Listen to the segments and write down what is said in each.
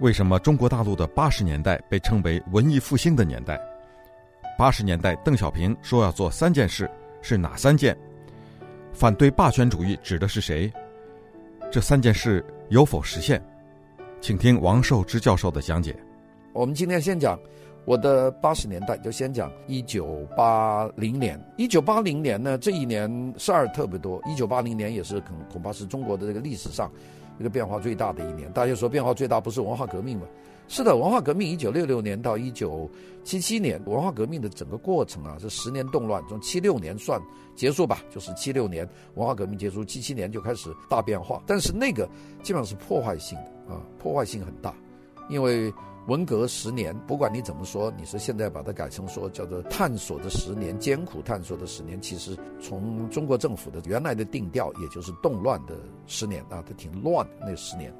为什么中国大陆的八十年代被称为文艺复兴的年代？八十年代，邓小平说要做三件事，是哪三件？反对霸权主义指的是谁？这三件事有否实现？请听王寿之教授的讲解。我们今天先讲我的八十年代，就先讲一九八零年。一九八零年呢，这一年事儿特别多。一九八零年也是恐恐怕是中国的这个历史上。一个变化最大的一年，大家说变化最大不是文化革命吗？是的，文化革命一九六六年到一九七七年，文化革命的整个过程啊是十年动乱，从七六年算结束吧，就是七六年文化革命结束，七七年就开始大变化。但是那个基本上是破坏性的啊，破坏性很大，因为。文革十年，不管你怎么说，你说现在把它改成说叫做探索的十年，艰苦探索的十年，其实从中国政府的原来的定调，也就是动乱的十年啊，它挺乱那十年，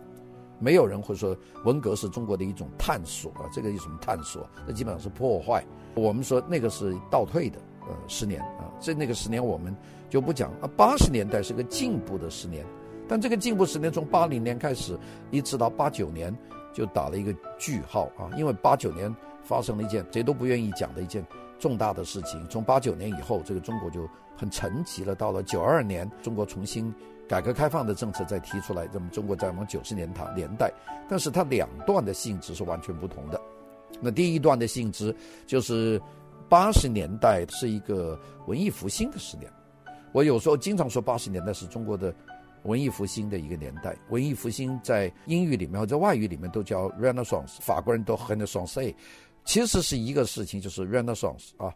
没有人会说文革是中国的一种探索啊，这个有什么探索？那基本上是破坏。我们说那个是倒退的呃十年啊，这那个十年我们就不讲啊。八十年代是个进步的十年，但这个进步十年从八零年开始一直到八九年。就打了一个句号啊，因为八九年发生了一件谁都不愿意讲的一件重大的事情。从八九年以后，这个中国就很沉寂了。到了九二年，中国重新改革开放的政策再提出来，那么中国在往九十年代年代，但是它两段的性质是完全不同的。那第一段的性质就是八十年代是一个文艺复兴的十年。我有时候经常说八十年代是中国的。文艺复兴的一个年代，文艺复兴在英语里面或者外语里面都叫 Renaissance，法国人都 Renaissance，其实是一个事情，就是 Renaissance 啊，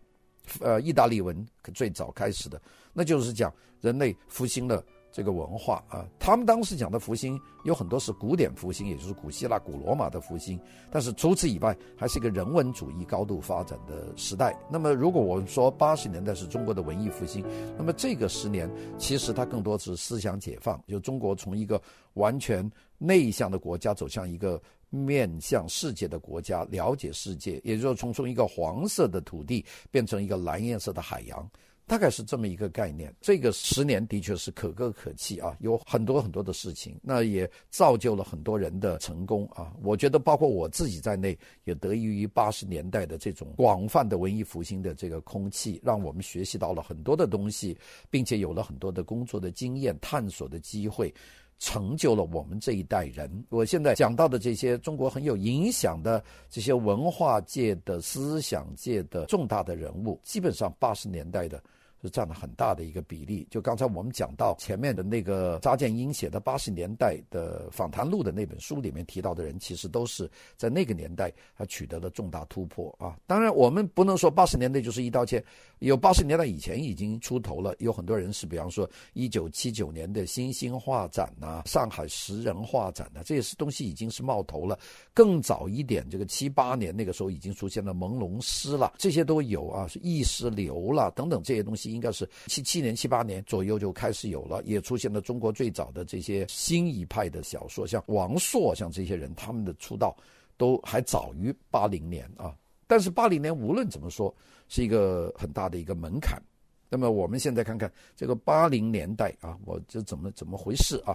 呃，意大利文最早开始的，那就是讲人类复兴了。这个文化啊，他们当时讲的复兴有很多是古典复兴，也就是古希腊、古罗马的复兴。但是除此以外，还是一个人文主义高度发展的时代。那么，如果我们说八十年代是中国的文艺复兴，那么这个十年其实它更多是思想解放，就中国从一个完全内向的国家走向一个面向世界的国家，了解世界，也就是从从一个黄色的土地变成一个蓝颜色的海洋。大概是这么一个概念。这个十年的确是可歌可泣啊，有很多很多的事情，那也造就了很多人的成功啊。我觉得包括我自己在内，也得益于八十年代的这种广泛的文艺复兴的这个空气，让我们学习到了很多的东西，并且有了很多的工作的经验、探索的机会，成就了我们这一代人。我现在讲到的这些中国很有影响的这些文化界的思想界的重大的人物，基本上八十年代的。是占了很大的一个比例。就刚才我们讲到前面的那个查建英写的八十年代的访谈录的那本书里面提到的人，其实都是在那个年代他取得了重大突破啊。当然，我们不能说八十年代就是一刀切，有八十年代以前已经出头了，有很多人是，比方说一九七九年的新兴画展呐、上海十人画展呐、啊，这些东西已经是冒头了。更早一点，这个七八年那个时候已经出现了朦胧诗了，这些都有啊，是意识流了等等这些东西。应该是七七年、七八年左右就开始有了，也出现了中国最早的这些新一派的小说，像王朔，像这些人，他们的出道都还早于八零年啊。但是八零年无论怎么说，是一个很大的一个门槛。那么我们现在看看这个八零年代啊，我这怎么怎么回事啊？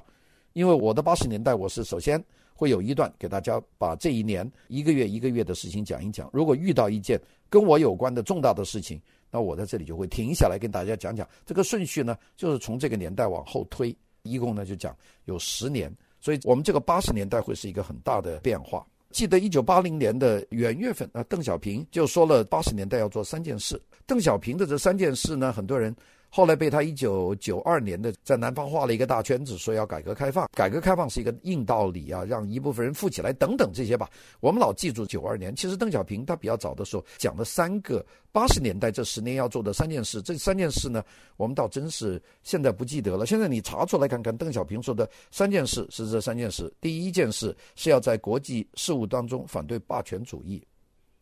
因为我的八十年代，我是首先会有一段给大家把这一年一个月一个月的事情讲一讲。如果遇到一件跟我有关的重大的事情，那我在这里就会停下来跟大家讲讲。这个顺序呢，就是从这个年代往后推，一共呢就讲有十年。所以我们这个八十年代会是一个很大的变化。记得一九八零年的元月份啊，邓小平就说了八十年代要做三件事。邓小平的这三件事呢，很多人。后来被他一九九二年的在南方画了一个大圈子，说要改革开放。改革开放是一个硬道理啊，让一部分人富起来等等这些吧。我们老记住九二年，其实邓小平他比较早的时候讲了三个八十年代这十年要做的三件事。这三件事呢，我们倒真是现在不记得了。现在你查出来看看，邓小平说的三件事是这三件事。第一件事是要在国际事务当中反对霸权主义。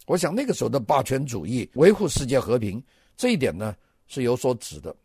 我想那个时候的霸权主义维护世界和平这一点呢，是有所指的。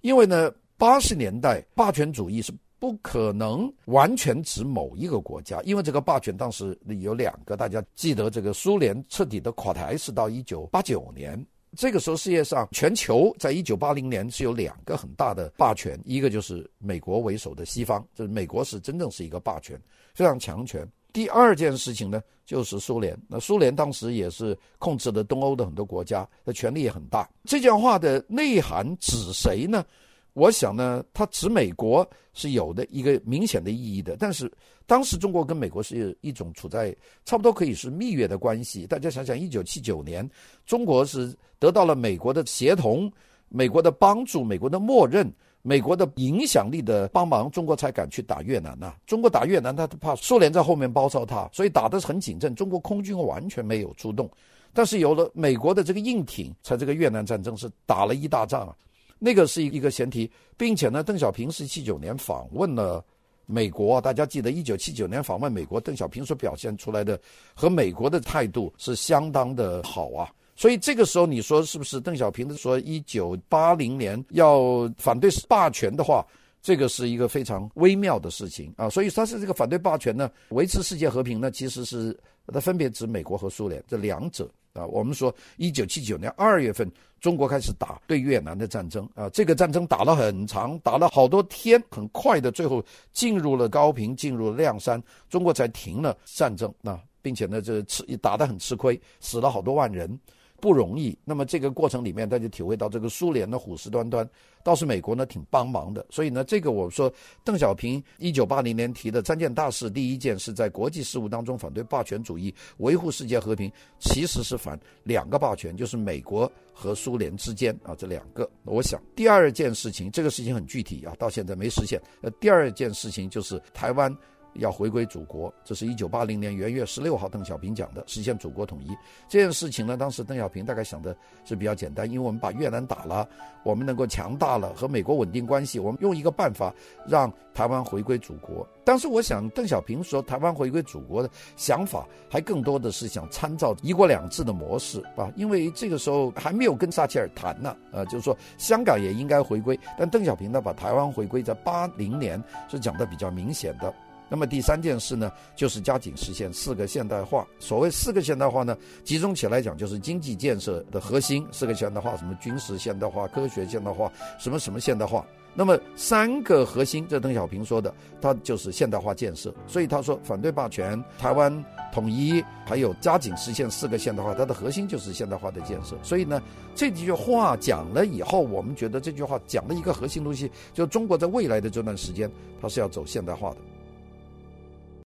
因为呢，八十年代霸权主义是不可能完全指某一个国家，因为这个霸权当时有两个，大家记得这个苏联彻底的垮台是到一九八九年，这个时候世界上全球在一九八零年是有两个很大的霸权，一个就是美国为首的西方，就是美国是真正是一个霸权，非常强权。第二件事情呢，就是苏联。那苏联当时也是控制了东欧的很多国家，那权力也很大。这句话的内涵指谁呢？我想呢，它指美国是有的一个明显的意义的。但是当时中国跟美国是一种处在差不多可以是蜜月的关系。大家想想，一九七九年，中国是得到了美国的协同、美国的帮助、美国的默认。美国的影响力的帮忙，中国才敢去打越南呐、中国打越南，他怕苏联在后面包抄他，所以打得很谨慎。中国空军完全没有出动，但是有了美国的这个硬挺，才这个越南战争是打了一大仗啊。那个是一个前提，并且呢，邓小平是七九年访问了美国，大家记得一九七九年访问美国，邓小平所表现出来的和美国的态度是相当的好啊。所以这个时候，你说是不是邓小平说一九八零年要反对霸权的话，这个是一个非常微妙的事情啊。所以他是这个反对霸权呢，维持世界和平呢，其实是它分别指美国和苏联这两者啊。我们说一九七九年二月份，中国开始打对越南的战争啊，这个战争打了很长，打了好多天，很快的最后进入了高平，进入了谅山，中国才停了战争啊，并且呢，这吃打得很吃亏，死了好多万人。不容易。那么这个过程里面，大家体会到这个苏联的虎视眈眈，倒是美国呢挺帮忙的。所以呢，这个我说邓小平一九八零年提的三件大事，第一件是在国际事务当中反对霸权主义，维护世界和平，其实是反两个霸权，就是美国和苏联之间啊这两个。我想第二件事情，这个事情很具体啊，到现在没实现。呃，第二件事情就是台湾。要回归祖国，这是一九八零年元月十六号邓小平讲的，实现祖国统一这件事情呢。当时邓小平大概想的是比较简单，因为我们把越南打了，我们能够强大了，和美国稳定关系，我们用一个办法让台湾回归祖国。当时我想，邓小平说台湾回归祖国的想法，还更多的是想参照一国两制的模式啊，因为这个时候还没有跟撒切尔谈呢，呃，就是说香港也应该回归，但邓小平呢把台湾回归在八零年是讲的比较明显的。那么第三件事呢，就是加紧实现四个现代化。所谓四个现代化呢，集中起来讲就是经济建设的核心。四个现代化，什么军事现代化、科学现代化，什么什么现代化。那么三个核心，这邓小平说的，他就是现代化建设。所以他说反对霸权、台湾统一，还有加紧实现四个现代化，它的核心就是现代化的建设。所以呢，这几句话讲了以后，我们觉得这句话讲了一个核心东西，就中国在未来的这段时间，它是要走现代化的。